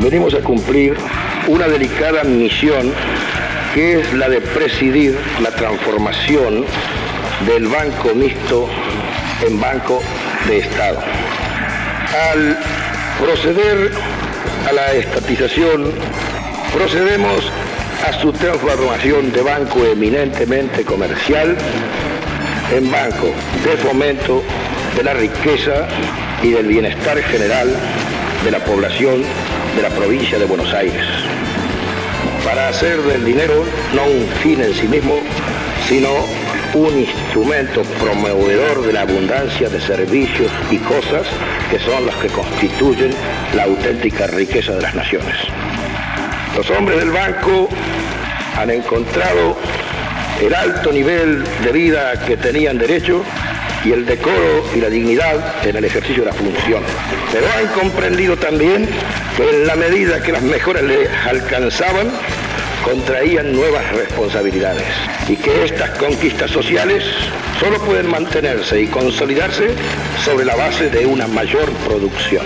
venimos a cumplir una delicada misión que es la de presidir la transformación del banco mixto en banco de Estado. Al proceder a la estatización, procedemos a su transformación de banco eminentemente comercial en banco de fomento de la riqueza y del bienestar general de la población de la provincia de Buenos Aires, para hacer del dinero no un fin en sí mismo, sino un instrumento promovedor de la abundancia de servicios y cosas que son las que constituyen la auténtica riqueza de las naciones. Los hombres del banco han encontrado el alto nivel de vida que tenían derecho y el decoro y la dignidad en el ejercicio de la función. Pero han comprendido también que en la medida que las mejoras les alcanzaban, contraían nuevas responsabilidades y que estas conquistas sociales solo pueden mantenerse y consolidarse sobre la base de una mayor producción.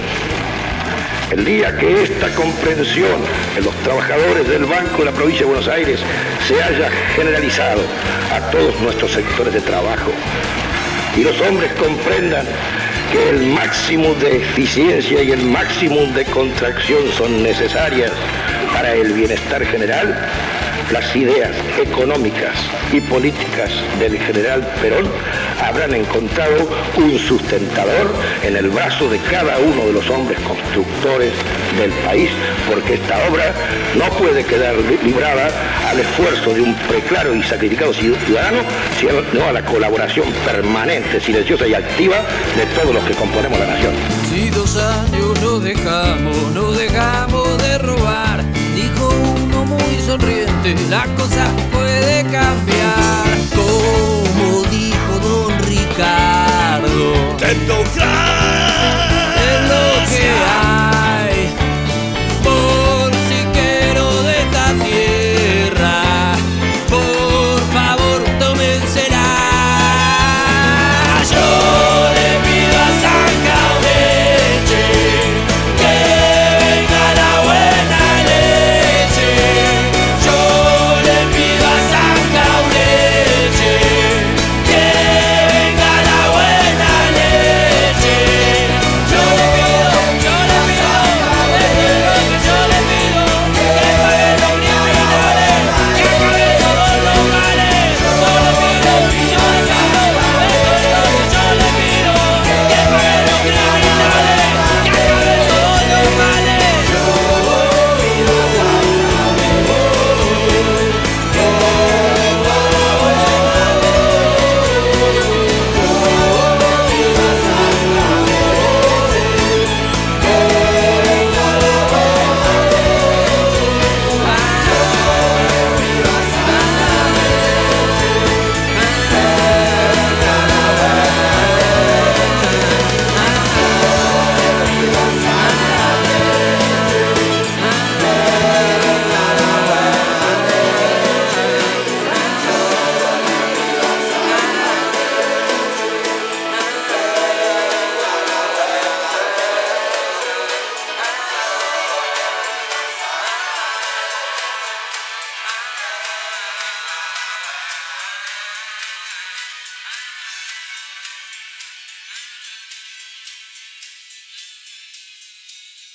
El día que esta comprensión en los trabajadores del Banco de la Provincia de Buenos Aires se haya generalizado a todos nuestros sectores de trabajo y los hombres comprendan que el máximo de eficiencia y el máximo de contracción son necesarias para el bienestar general, las ideas económicas y políticas del general Perón habrán encontrado un sustentador en el brazo de cada uno de los hombres constructores del país, porque esta obra no puede quedar librada al esfuerzo de un preclaro y sacrificado ciudadano, sino a la colaboración permanente, silenciosa y activa de todos los que componemos la nación. Si dos años no dejamos, no dejamos de robar, dijo uno muy sonriente, la cosa let.